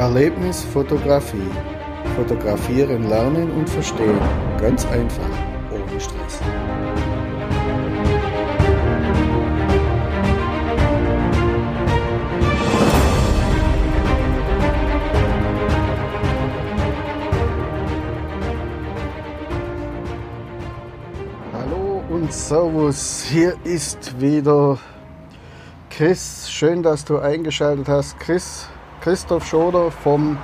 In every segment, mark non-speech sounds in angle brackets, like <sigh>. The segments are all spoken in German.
Erlebnisfotografie. Fotografieren, lernen und verstehen. Ganz einfach, ohne Stress. Hallo und Servus, hier ist wieder Chris. Schön, dass du eingeschaltet hast. Chris, Christoph Schoder vom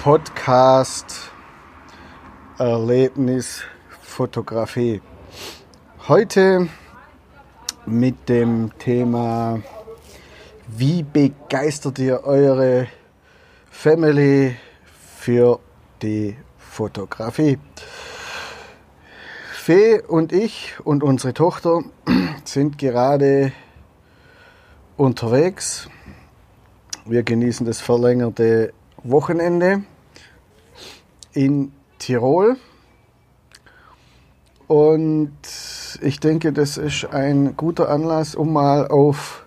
Podcast Erlebnis Fotografie. Heute mit dem Thema, wie begeistert ihr eure Family für die Fotografie? Fee und ich und unsere Tochter sind gerade unterwegs. Wir genießen das verlängerte Wochenende in Tirol. Und ich denke, das ist ein guter Anlass, um mal auf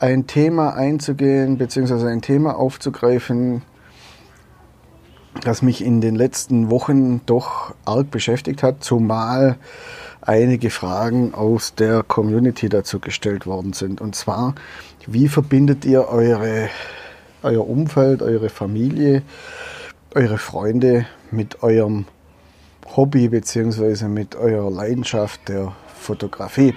ein Thema einzugehen, beziehungsweise ein Thema aufzugreifen, das mich in den letzten Wochen doch arg beschäftigt hat, zumal einige Fragen aus der Community dazu gestellt worden sind. Und zwar, wie verbindet ihr eure, euer Umfeld, eure Familie, eure Freunde mit eurem Hobby bzw. mit eurer Leidenschaft der Fotografie?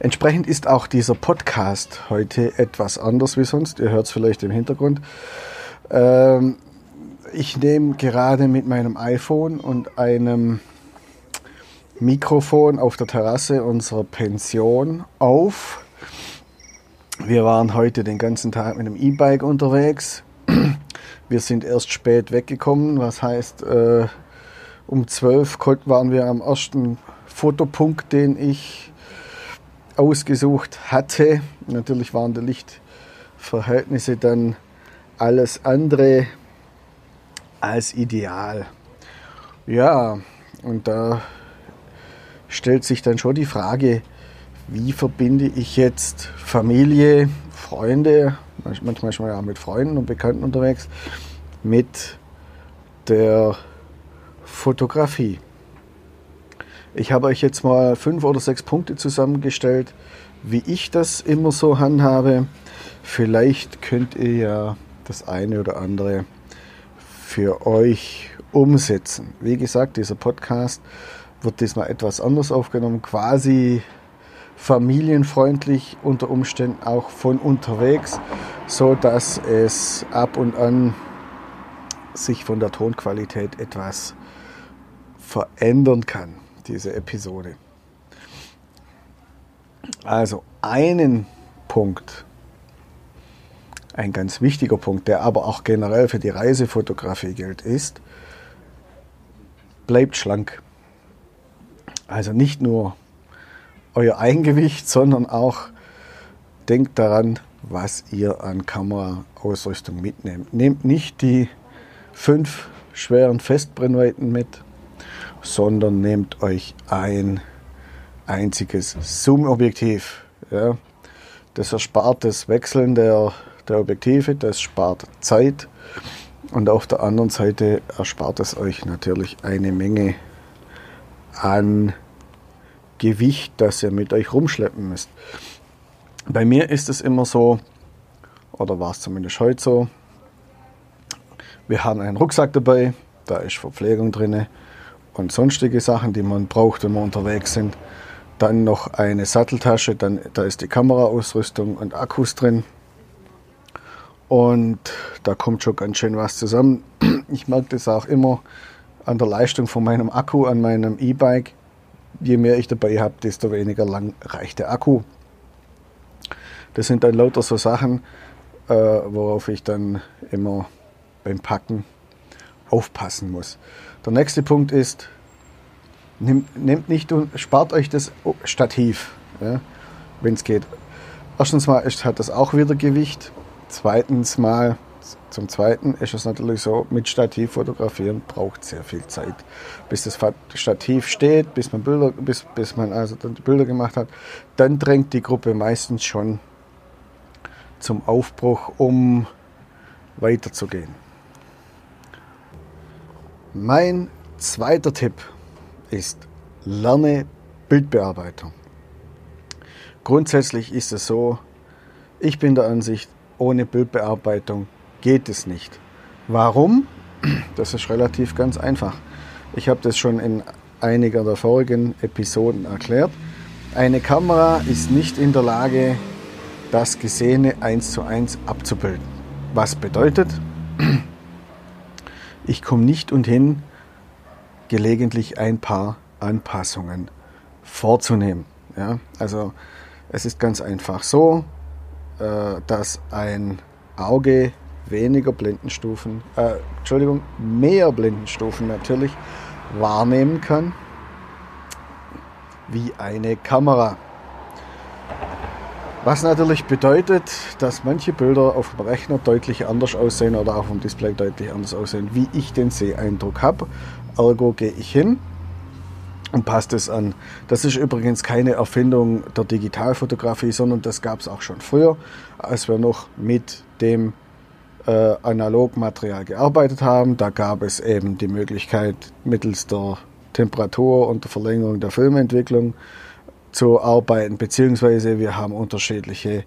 Entsprechend ist auch dieser Podcast heute etwas anders wie sonst. Ihr hört es vielleicht im Hintergrund. Ähm, ich nehme gerade mit meinem iPhone und einem Mikrofon auf der Terrasse unserer Pension auf. Wir waren heute den ganzen Tag mit einem E-Bike unterwegs. Wir sind erst spät weggekommen, was heißt, äh, um 12 waren wir am ersten Fotopunkt, den ich ausgesucht hatte. Natürlich waren die Lichtverhältnisse dann alles andere als ideal. Ja, und da stellt sich dann schon die Frage, wie verbinde ich jetzt Familie, Freunde, manchmal schon ja mit Freunden und Bekannten unterwegs, mit der Fotografie. Ich habe euch jetzt mal fünf oder sechs Punkte zusammengestellt, wie ich das immer so handhabe. Vielleicht könnt ihr ja das eine oder andere für euch umsetzen. Wie gesagt, dieser Podcast wird diesmal etwas anders aufgenommen, quasi familienfreundlich unter Umständen auch von unterwegs, so dass es ab und an sich von der Tonqualität etwas verändern kann, diese Episode. Also einen Punkt, ein ganz wichtiger Punkt, der aber auch generell für die Reisefotografie gilt, ist, bleibt schlank. Also nicht nur euer Eigengewicht, sondern auch denkt daran, was ihr an Kameraausrüstung mitnehmt. Nehmt nicht die fünf schweren Festbrennweiten mit, sondern nehmt euch ein einziges Zoom-Objektiv. Ja. Das erspart das Wechseln der, der Objektive, das spart Zeit und auf der anderen Seite erspart es euch natürlich eine Menge an Gewicht, das ihr mit euch rumschleppen müsst. Bei mir ist es immer so, oder war es zumindest heute so, wir haben einen Rucksack dabei, da ist Verpflegung drin und sonstige Sachen, die man braucht, wenn wir unterwegs sind. Dann noch eine Satteltasche, dann, da ist die Kameraausrüstung und Akkus drin. Und da kommt schon ganz schön was zusammen. Ich merke das auch immer an der Leistung von meinem Akku, an meinem E-Bike je mehr ich dabei habe, desto weniger lang reicht der Akku. Das sind dann lauter so Sachen, äh, worauf ich dann immer beim Packen aufpassen muss. Der nächste Punkt ist, nehmt, nehmt nicht und spart euch das Stativ, ja, wenn es geht. Erstens mal ist, hat das auch wieder Gewicht. Zweitens mal zum Zweiten ist es natürlich so, mit Stativ fotografieren braucht sehr viel Zeit. Bis das Stativ steht, bis man, Bilder, bis, bis man also dann die Bilder gemacht hat, dann drängt die Gruppe meistens schon zum Aufbruch, um weiterzugehen. Mein zweiter Tipp ist, lerne Bildbearbeitung. Grundsätzlich ist es so, ich bin der Ansicht, ohne Bildbearbeitung geht es nicht. Warum? Das ist relativ ganz einfach. Ich habe das schon in einiger der vorigen Episoden erklärt. Eine Kamera ist nicht in der Lage, das Gesehene eins zu eins abzubilden. Was bedeutet, ich komme nicht und hin, gelegentlich ein paar Anpassungen vorzunehmen. Ja? Also es ist ganz einfach so, äh, dass ein Auge weniger Blindenstufen, äh, Entschuldigung, mehr Blindenstufen natürlich wahrnehmen kann wie eine Kamera. Was natürlich bedeutet, dass manche Bilder auf dem Rechner deutlich anders aussehen oder auf dem Display deutlich anders aussehen, wie ich den Seeeindruck habe. Ergo gehe ich hin und passe das an. Das ist übrigens keine Erfindung der Digitalfotografie, sondern das gab es auch schon früher, als wir noch mit dem äh, Analogmaterial gearbeitet haben. Da gab es eben die Möglichkeit, mittels der Temperatur und der Verlängerung der Filmentwicklung zu arbeiten, beziehungsweise wir haben unterschiedliche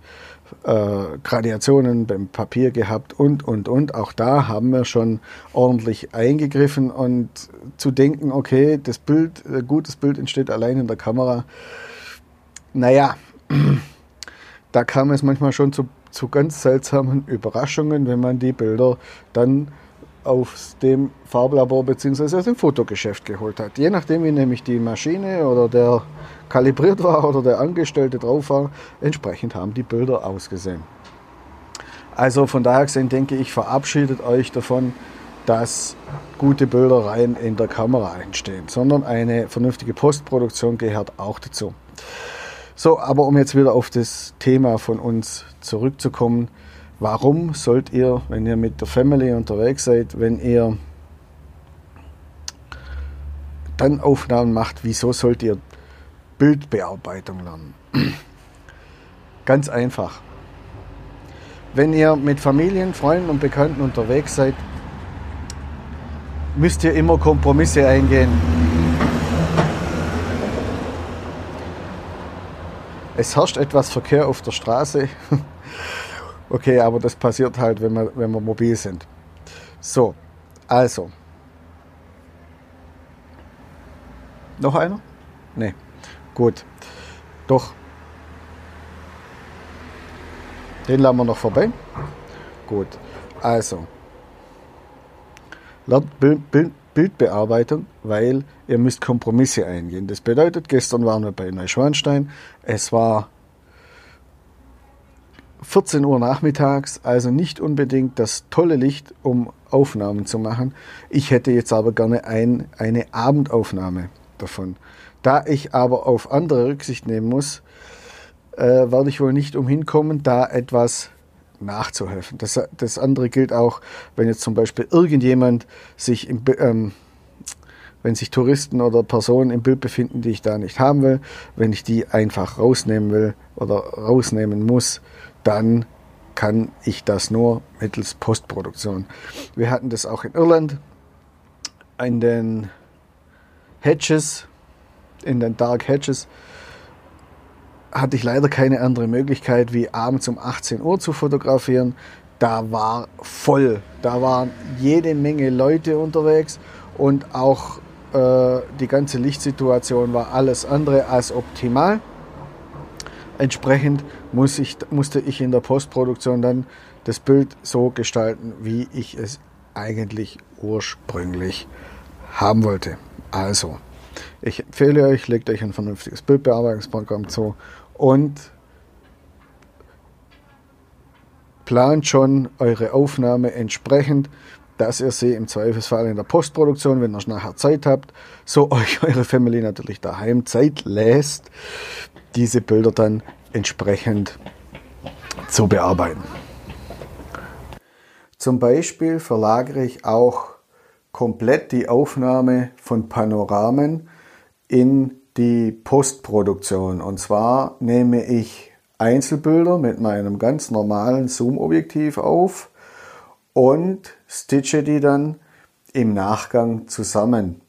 äh, Gradationen beim Papier gehabt und, und, und. Auch da haben wir schon ordentlich eingegriffen und zu denken, okay, das Bild, ein gutes Bild entsteht allein in der Kamera. Naja, <clears throat> da kam es manchmal schon zu, zu ganz seltsamen Überraschungen, wenn man die Bilder dann aus dem Farblabor bzw. aus dem Fotogeschäft geholt hat. Je nachdem, wie nämlich die Maschine oder der kalibriert war <laughs> oder der Angestellte drauf war, entsprechend haben die Bilder ausgesehen. Also von daher gesehen denke ich, verabschiedet euch davon, dass gute Bilder rein in der Kamera entstehen, sondern eine vernünftige Postproduktion gehört auch dazu. So, aber um jetzt wieder auf das Thema von uns zurückzukommen, warum sollt ihr, wenn ihr mit der Family unterwegs seid, wenn ihr dann Aufnahmen macht, wieso sollt ihr Bildbearbeitung lernen. <clears throat> Ganz einfach. Wenn ihr mit Familien, Freunden und Bekannten unterwegs seid, müsst ihr immer Kompromisse eingehen. Es herrscht etwas Verkehr auf der Straße. <laughs> okay, aber das passiert halt, wenn wir, wenn wir mobil sind. So, also. Noch einer? Nee. Gut. Doch. Den lassen wir noch vorbei. Gut. Also. Lernt Bild, Bild, Bildbearbeitung, weil ihr müsst Kompromisse eingehen. Das bedeutet, gestern waren wir bei Neuschwanstein. Es war 14 Uhr nachmittags, also nicht unbedingt das tolle Licht, um Aufnahmen zu machen. Ich hätte jetzt aber gerne ein, eine Abendaufnahme davon. Da ich aber auf andere Rücksicht nehmen muss, äh, werde ich wohl nicht umhin kommen, da etwas nachzuhelfen. Das, das andere gilt auch, wenn jetzt zum Beispiel irgendjemand sich im, ähm, wenn sich Touristen oder Personen im Bild befinden, die ich da nicht haben will, wenn ich die einfach rausnehmen will oder rausnehmen muss, dann kann ich das nur mittels Postproduktion. Wir hatten das auch in Irland in den Hedges in den Dark Hedges hatte ich leider keine andere Möglichkeit, wie abends um 18 Uhr zu fotografieren. Da war voll, da waren jede Menge Leute unterwegs und auch äh, die ganze Lichtsituation war alles andere als optimal. Entsprechend muss ich, musste ich in der Postproduktion dann das Bild so gestalten, wie ich es eigentlich ursprünglich haben wollte. Also, ich empfehle euch, legt euch ein vernünftiges Bildbearbeitungsprogramm zu und plant schon eure Aufnahme entsprechend, dass ihr sie im Zweifelsfall in der Postproduktion, wenn ihr nachher Zeit habt, so <laughs> euch eure Family natürlich daheim Zeit lässt, diese Bilder dann entsprechend zu bearbeiten. Zum Beispiel verlagere ich auch komplett die Aufnahme von Panoramen in die Postproduktion. Und zwar nehme ich Einzelbilder mit meinem ganz normalen Zoom-Objektiv auf und stitche die dann im Nachgang zusammen.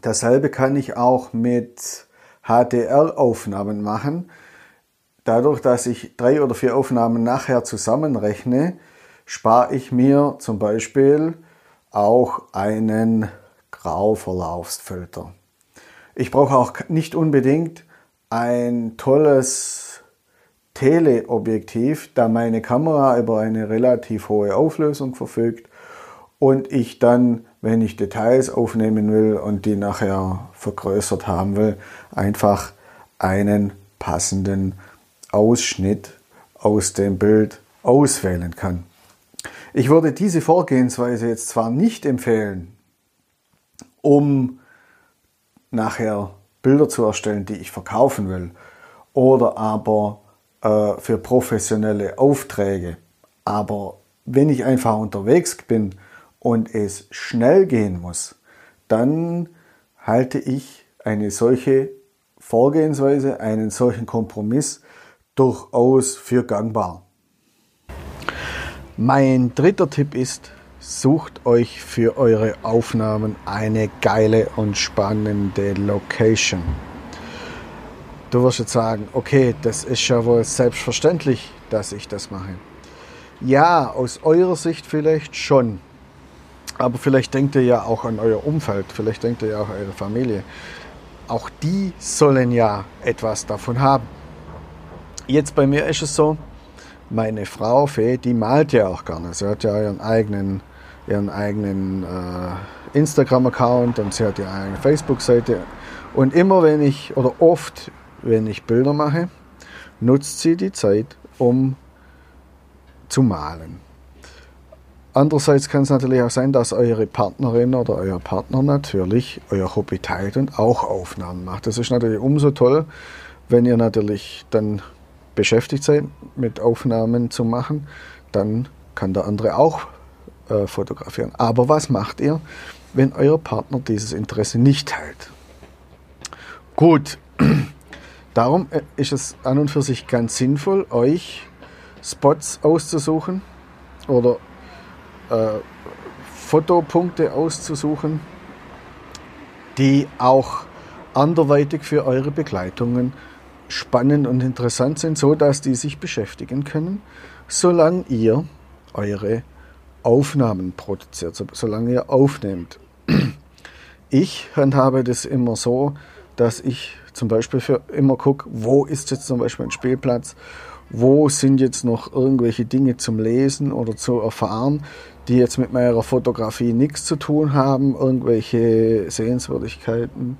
Dasselbe kann ich auch mit HDR-Aufnahmen machen. Dadurch, dass ich drei oder vier Aufnahmen nachher zusammenrechne, spare ich mir zum Beispiel auch einen Grauverlaufsfilter. Ich brauche auch nicht unbedingt ein tolles Teleobjektiv, da meine Kamera über eine relativ hohe Auflösung verfügt und ich dann, wenn ich Details aufnehmen will und die nachher vergrößert haben will, einfach einen passenden Ausschnitt aus dem Bild auswählen kann. Ich würde diese Vorgehensweise jetzt zwar nicht empfehlen, um nachher Bilder zu erstellen, die ich verkaufen will, oder aber äh, für professionelle Aufträge. Aber wenn ich einfach unterwegs bin und es schnell gehen muss, dann halte ich eine solche Vorgehensweise, einen solchen Kompromiss durchaus für gangbar. Mein dritter Tipp ist, sucht euch für eure Aufnahmen eine geile und spannende Location. Du wirst jetzt sagen, okay, das ist ja wohl selbstverständlich, dass ich das mache. Ja, aus eurer Sicht vielleicht schon. Aber vielleicht denkt ihr ja auch an euer Umfeld, vielleicht denkt ihr ja auch an eure Familie. Auch die sollen ja etwas davon haben. Jetzt bei mir ist es so, meine Frau Fee, die malt ja auch gerne. Sie hat ja ihren eigenen, ihren eigenen äh, Instagram-Account und sie hat ihre eigene Facebook-Seite. Und immer wenn ich, oder oft, wenn ich Bilder mache, nutzt sie die Zeit, um zu malen. Andererseits kann es natürlich auch sein, dass eure Partnerin oder euer Partner natürlich euer Hobby teilt und auch Aufnahmen macht. Das ist natürlich umso toll, wenn ihr natürlich dann beschäftigt seid, mit Aufnahmen zu machen, dann kann der andere auch äh, fotografieren. Aber was macht ihr, wenn euer Partner dieses Interesse nicht teilt? Gut, <clears throat> darum äh, ist es an und für sich ganz sinnvoll, euch Spots auszusuchen oder äh, Fotopunkte auszusuchen, die auch anderweitig für eure Begleitungen spannend und interessant sind, so dass die sich beschäftigen können, solange ihr eure Aufnahmen produziert, solange ihr aufnehmt. Ich handhabe das immer so, dass ich zum Beispiel für immer gucke, wo ist jetzt zum Beispiel ein Spielplatz, wo sind jetzt noch irgendwelche Dinge zum Lesen oder zu erfahren, die jetzt mit meiner Fotografie nichts zu tun haben, irgendwelche Sehenswürdigkeiten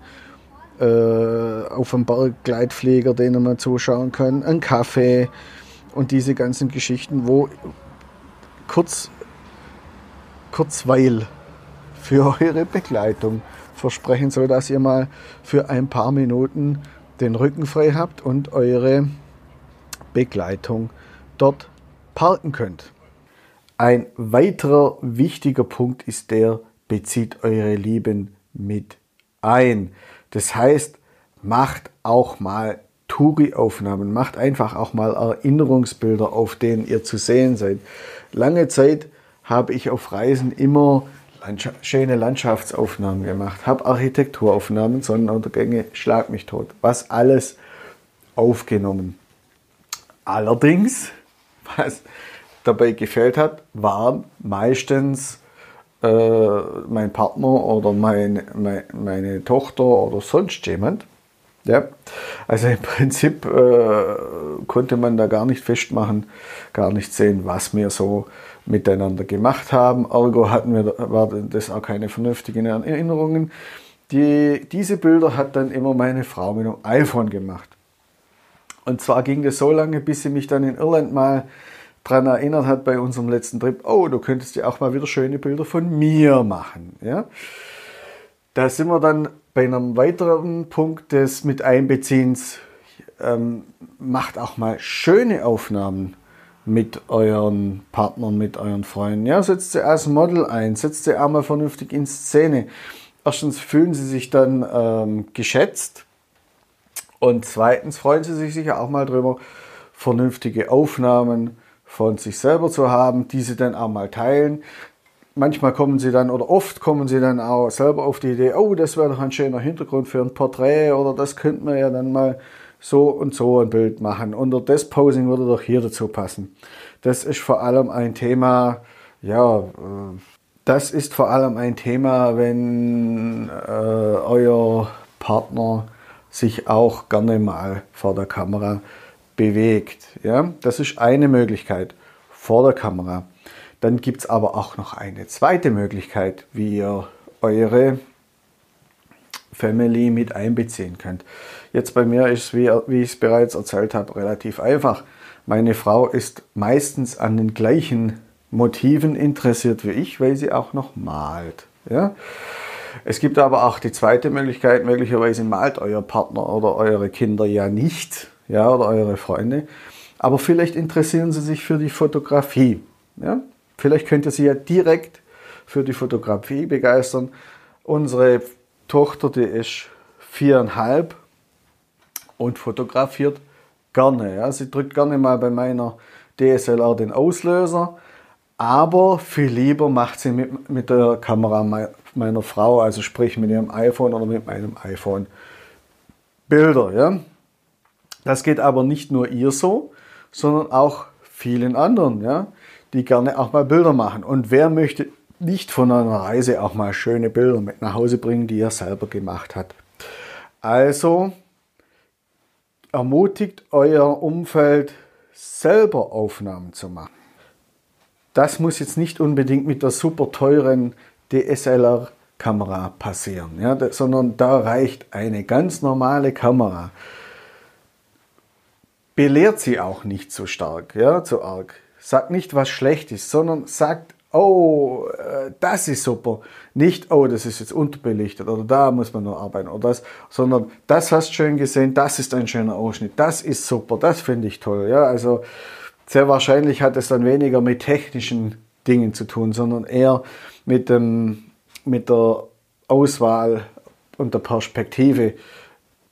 äh, auf dem Berggleitflieger, denen man zuschauen kann, ein Kaffee und diese ganzen Geschichten, wo kurz, kurzweil für eure Begleitung versprechen soll, dass ihr mal für ein paar Minuten den Rücken frei habt und eure Begleitung dort parken könnt. Ein weiterer wichtiger Punkt ist der, bezieht eure Lieben mit ein. Das heißt, macht auch mal Touri-Aufnahmen, macht einfach auch mal Erinnerungsbilder, auf denen ihr zu sehen seid. Lange Zeit habe ich auf Reisen immer Landschaft, schöne Landschaftsaufnahmen gemacht, habe Architekturaufnahmen, Sonnenuntergänge, schlag mich tot. Was alles aufgenommen. Allerdings, <laughs> was dabei gefällt hat, waren meistens äh, mein Partner oder mein, mein, meine Tochter oder sonst jemand. Ja, also im Prinzip äh, konnte man da gar nicht festmachen, gar nicht sehen, was wir so miteinander gemacht haben. Ergo hatten wir, waren das auch keine vernünftigen Erinnerungen. Die, diese Bilder hat dann immer meine Frau mit dem iPhone gemacht. Und zwar ging das so lange, bis sie mich dann in Irland mal daran erinnert hat bei unserem letzten Trip, oh, du könntest ja auch mal wieder schöne Bilder von mir machen. Ja? Da sind wir dann bei einem weiteren Punkt des mit Einbeziehens. Ähm, macht auch mal schöne Aufnahmen mit euren Partnern, mit euren Freunden. Ja, setzt sie als Model ein, setzt sie auch mal vernünftig in Szene. Erstens fühlen sie sich dann ähm, geschätzt und zweitens freuen sie sich sicher auch mal drüber, vernünftige Aufnahmen von sich selber zu haben, diese dann auch mal teilen. Manchmal kommen sie dann oder oft kommen sie dann auch selber auf die Idee, oh, das wäre doch ein schöner Hintergrund für ein Porträt oder das könnte man ja dann mal so und so ein Bild machen. Und das Posing würde doch hier dazu passen. Das ist vor allem ein Thema, ja, äh, das ist vor allem ein Thema, wenn äh, euer Partner sich auch gerne mal vor der Kamera bewegt. Ja? Das ist eine Möglichkeit vor der Kamera. Dann gibt es aber auch noch eine zweite Möglichkeit, wie ihr eure Family mit einbeziehen könnt. Jetzt bei mir ist es, wie, wie ich es bereits erzählt habe, relativ einfach. Meine Frau ist meistens an den gleichen Motiven interessiert wie ich, weil sie auch noch malt. Ja? Es gibt aber auch die zweite Möglichkeit, möglicherweise malt euer Partner oder eure Kinder ja nicht, ja, oder eure Freunde, aber vielleicht interessieren sie sich für die Fotografie. Ja? Vielleicht könnt ihr sie ja direkt für die Fotografie begeistern. Unsere Tochter, die ist viereinhalb und fotografiert gerne. Ja? Sie drückt gerne mal bei meiner DSLR den Auslöser, aber viel lieber macht sie mit, mit der Kamera meiner Frau, also sprich mit ihrem iPhone oder mit meinem iPhone Bilder. Ja? Das geht aber nicht nur ihr so, sondern auch vielen anderen, ja, die gerne auch mal Bilder machen. Und wer möchte nicht von einer Reise auch mal schöne Bilder mit nach Hause bringen, die er selber gemacht hat? Also ermutigt euer Umfeld selber Aufnahmen zu machen. Das muss jetzt nicht unbedingt mit der super teuren DSLR-Kamera passieren, ja, sondern da reicht eine ganz normale Kamera belehrt sie auch nicht so stark, ja, zu arg. Sagt nicht, was schlecht ist, sondern sagt, oh, äh, das ist super. Nicht, oh, das ist jetzt unterbelichtet oder da muss man nur arbeiten oder das, sondern das hast du schön gesehen, das ist ein schöner Ausschnitt, das ist super, das finde ich toll. Ja, also sehr wahrscheinlich hat es dann weniger mit technischen Dingen zu tun, sondern eher mit, dem, mit der Auswahl und der Perspektive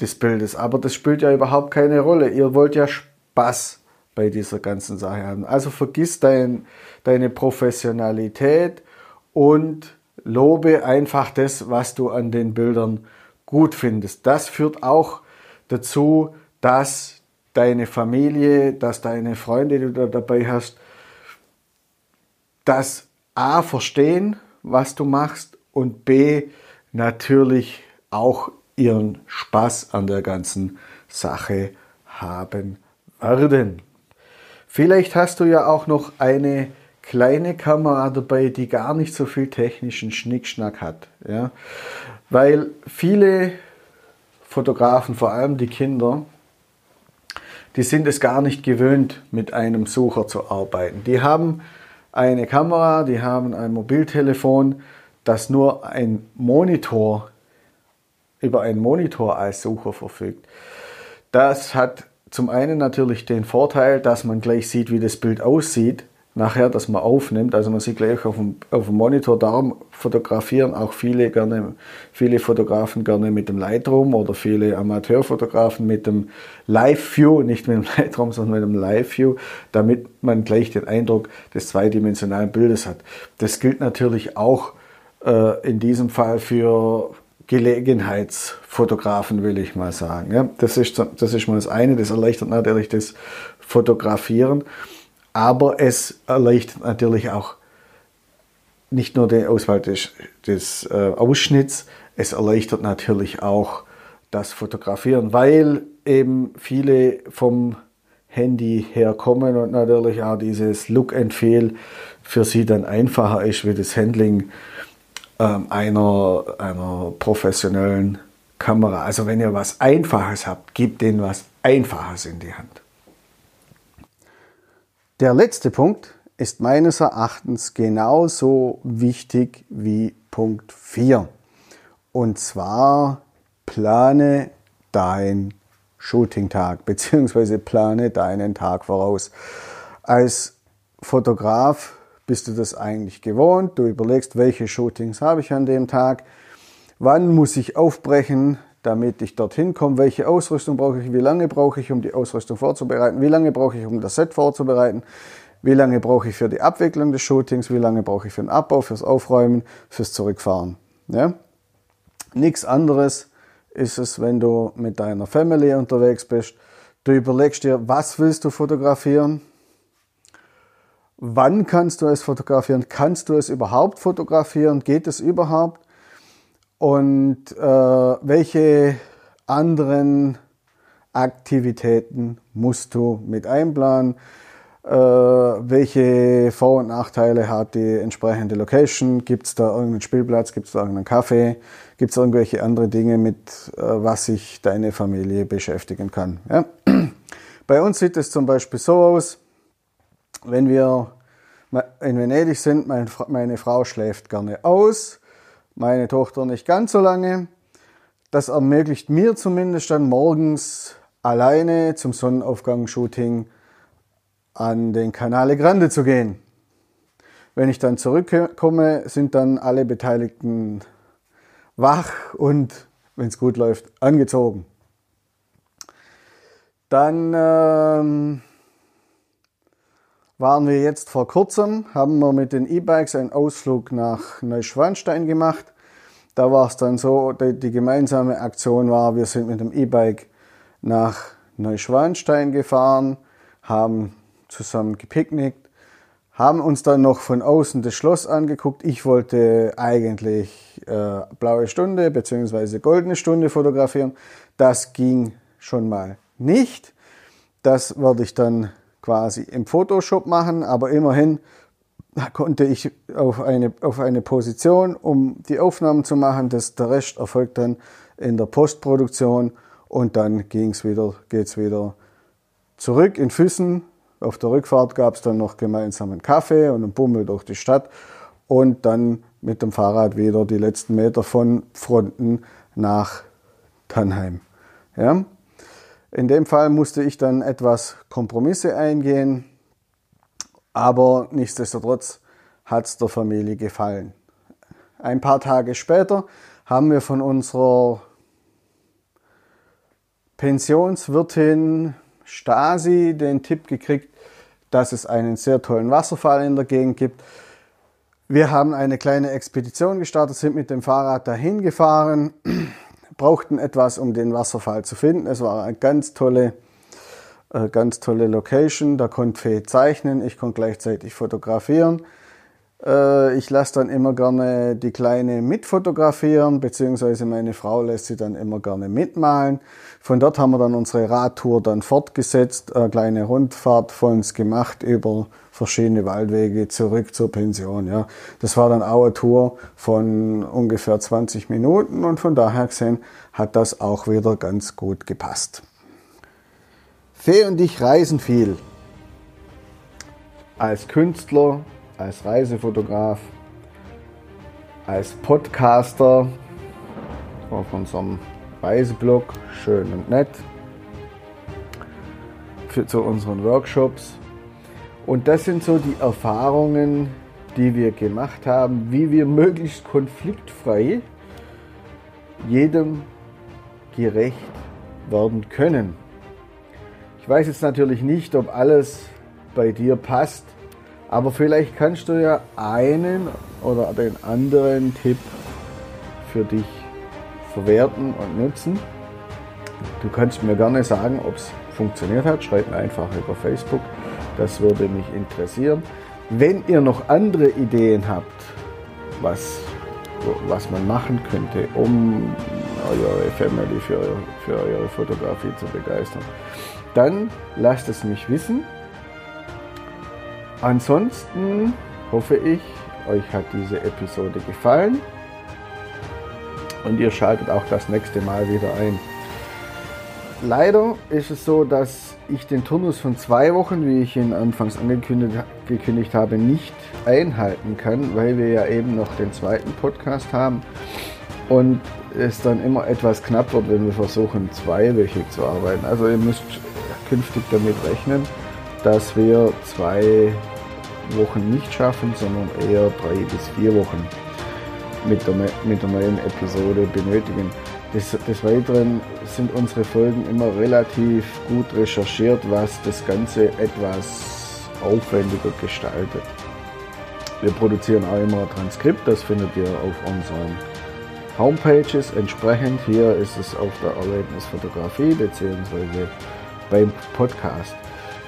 des Bildes. Aber das spielt ja überhaupt keine Rolle. Ihr wollt ja Spaß bei dieser ganzen Sache haben. Also vergiss dein, deine Professionalität und lobe einfach das, was du an den Bildern gut findest. Das führt auch dazu, dass deine Familie, dass deine Freunde, die du da dabei hast, das A verstehen, was du machst und B natürlich auch ihren Spaß an der ganzen Sache haben werden. Vielleicht hast du ja auch noch eine kleine Kamera dabei, die gar nicht so viel technischen Schnickschnack hat. Ja? Weil viele Fotografen, vor allem die Kinder, die sind es gar nicht gewöhnt, mit einem Sucher zu arbeiten. Die haben eine Kamera, die haben ein Mobiltelefon, das nur ein Monitor über einen Monitor als Sucher verfügt. Das hat zum einen natürlich den Vorteil, dass man gleich sieht, wie das Bild aussieht, nachher, dass man aufnimmt. Also man sieht gleich auf dem, auf dem Monitor, darum fotografieren auch viele gerne, viele Fotografen gerne mit dem Lightroom oder viele Amateurfotografen mit dem Live View, nicht mit dem <laughs> Lightroom, sondern mit dem Live View, damit man gleich den Eindruck des zweidimensionalen Bildes hat. Das gilt natürlich auch äh, in diesem Fall für Gelegenheitsfotografen, will ich mal sagen. Ja, das, ist, das ist mal das eine, das erleichtert natürlich das Fotografieren, aber es erleichtert natürlich auch nicht nur die Auswahl des, des äh, Ausschnitts, es erleichtert natürlich auch das Fotografieren, weil eben viele vom Handy herkommen und natürlich auch dieses Look and Feel für sie dann einfacher ist wie das Handling einer, einer professionellen Kamera. Also wenn ihr was Einfaches habt, gebt denen was Einfaches in die Hand. Der letzte Punkt ist meines Erachtens genauso wichtig wie Punkt 4. Und zwar plane dein Shooting-Tag bzw. plane deinen Tag voraus. Als Fotograf bist du das eigentlich gewohnt? Du überlegst, welche Shootings habe ich an dem Tag? Wann muss ich aufbrechen, damit ich dorthin komme? Welche Ausrüstung brauche ich? Wie lange brauche ich, um die Ausrüstung vorzubereiten? Wie lange brauche ich, um das Set vorzubereiten? wie lange brauche ich für die Abwicklung des Shootings, wie lange brauche ich für den Abbau, fürs Aufräumen, fürs Zurückfahren. Ja? Nichts anderes ist es, wenn du mit deiner Family unterwegs bist. Du überlegst dir, was willst du fotografieren? Wann kannst du es fotografieren? Kannst du es überhaupt fotografieren? Geht es überhaupt? Und äh, welche anderen Aktivitäten musst du mit einplanen? Äh, welche Vor- und Nachteile hat die entsprechende Location? Gibt es da irgendeinen Spielplatz? Gibt es da irgendeinen Kaffee? Gibt es irgendwelche andere Dinge, mit äh, was sich deine Familie beschäftigen kann? Ja? <clears throat> Bei uns sieht es zum Beispiel so aus, wenn wir in Venedig sind, meine Frau schläft gerne aus, meine Tochter nicht ganz so lange. Das ermöglicht mir zumindest dann morgens alleine zum Sonnenaufgang-Shooting an den Canale Grande zu gehen. Wenn ich dann zurückkomme, sind dann alle Beteiligten wach und, wenn es gut läuft, angezogen. Dann ähm, waren wir jetzt vor kurzem, haben wir mit den E-Bikes einen Ausflug nach Neuschwanstein gemacht. Da war es dann so, die, gemeinsame Aktion war, wir sind mit dem E-Bike nach Neuschwanstein gefahren, haben zusammen gepicknickt, haben uns dann noch von außen das Schloss angeguckt. Ich wollte eigentlich äh, blaue Stunde bzw. goldene Stunde fotografieren. Das ging schon mal nicht. Das werde ich dann quasi im Photoshop machen, aber immerhin konnte ich auf eine, auf eine Position, um die Aufnahmen zu machen. Das, der Rest erfolgt dann in der Postproduktion und dann ging's wieder, geht's wieder zurück in Füssen. Auf der Rückfahrt gab es dann noch gemeinsam einen Kaffee und einen Bummel durch die Stadt und dann mit dem Fahrrad wieder die letzten Meter von Fronten nach Tannheim. Ja? In dem Fall musste ich dann etwas Kompromisse eingehen, aber nichtsdestotrotz hat es der Familie gefallen. Ein paar Tage später haben wir von unserer Pensionswirtin Stasi den Tipp gekriegt, dass es einen sehr tollen Wasserfall in der Gegend gibt. Wir haben eine kleine Expedition gestartet, sind mit dem Fahrrad dahin gefahren brauchten etwas, um den Wasserfall zu finden. Es war eine ganz tolle, äh, ganz tolle Location. Da konnte Fee zeichnen, ich konnte gleichzeitig fotografieren. Äh, ich lasse dann immer gerne die Kleine mitfotografieren, beziehungsweise meine Frau lässt sie dann immer gerne mitmalen. Von dort haben wir dann unsere Radtour dann fortgesetzt, eine kleine Rundfahrt von uns gemacht über verschiedene Waldwege zurück zur Pension. Ja. Das war dann auch eine Tour von ungefähr 20 Minuten und von daher gesehen hat das auch wieder ganz gut gepasst. Fee und ich reisen viel. Als Künstler, als Reisefotograf, als Podcaster auf unserem Reiseblog, schön und nett, für, zu unseren Workshops und das sind so die Erfahrungen, die wir gemacht haben, wie wir möglichst konfliktfrei jedem gerecht werden können. Ich weiß jetzt natürlich nicht, ob alles bei dir passt, aber vielleicht kannst du ja einen oder den anderen Tipp für dich verwerten und nutzen. Du kannst mir gerne sagen, ob es funktioniert hat. Schreib mir einfach über Facebook das würde mich interessieren. Wenn ihr noch andere Ideen habt, was, was man machen könnte, um eure Family für, für eure Fotografie zu begeistern, dann lasst es mich wissen. Ansonsten hoffe ich, euch hat diese Episode gefallen und ihr schaltet auch das nächste Mal wieder ein. Leider ist es so, dass ich den Turnus von zwei Wochen, wie ich ihn anfangs angekündigt habe, nicht einhalten kann, weil wir ja eben noch den zweiten Podcast haben und es dann immer etwas knapp wird, wenn wir versuchen, zweiwöchig zu arbeiten. Also ihr müsst künftig damit rechnen, dass wir zwei Wochen nicht schaffen, sondern eher drei bis vier Wochen mit der, mit der neuen Episode benötigen. Des, des, Weiteren sind unsere Folgen immer relativ gut recherchiert, was das Ganze etwas aufwendiger gestaltet. Wir produzieren auch immer ein Transkript, das findet ihr auf unseren Homepages. Entsprechend hier ist es auf der Erlebnisfotografie bzw. beim Podcast.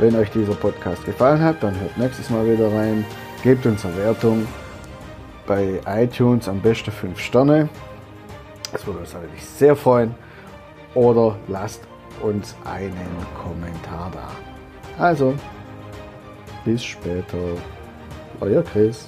Wenn euch dieser Podcast gefallen hat, dann hört nächstes Mal wieder rein. Gebt uns eine Wertung bei iTunes, am besten 5 Sterne. Das würde uns natürlich sehr freuen. Oder lasst uns einen Kommentar da. Also, bis später. Euer Chris.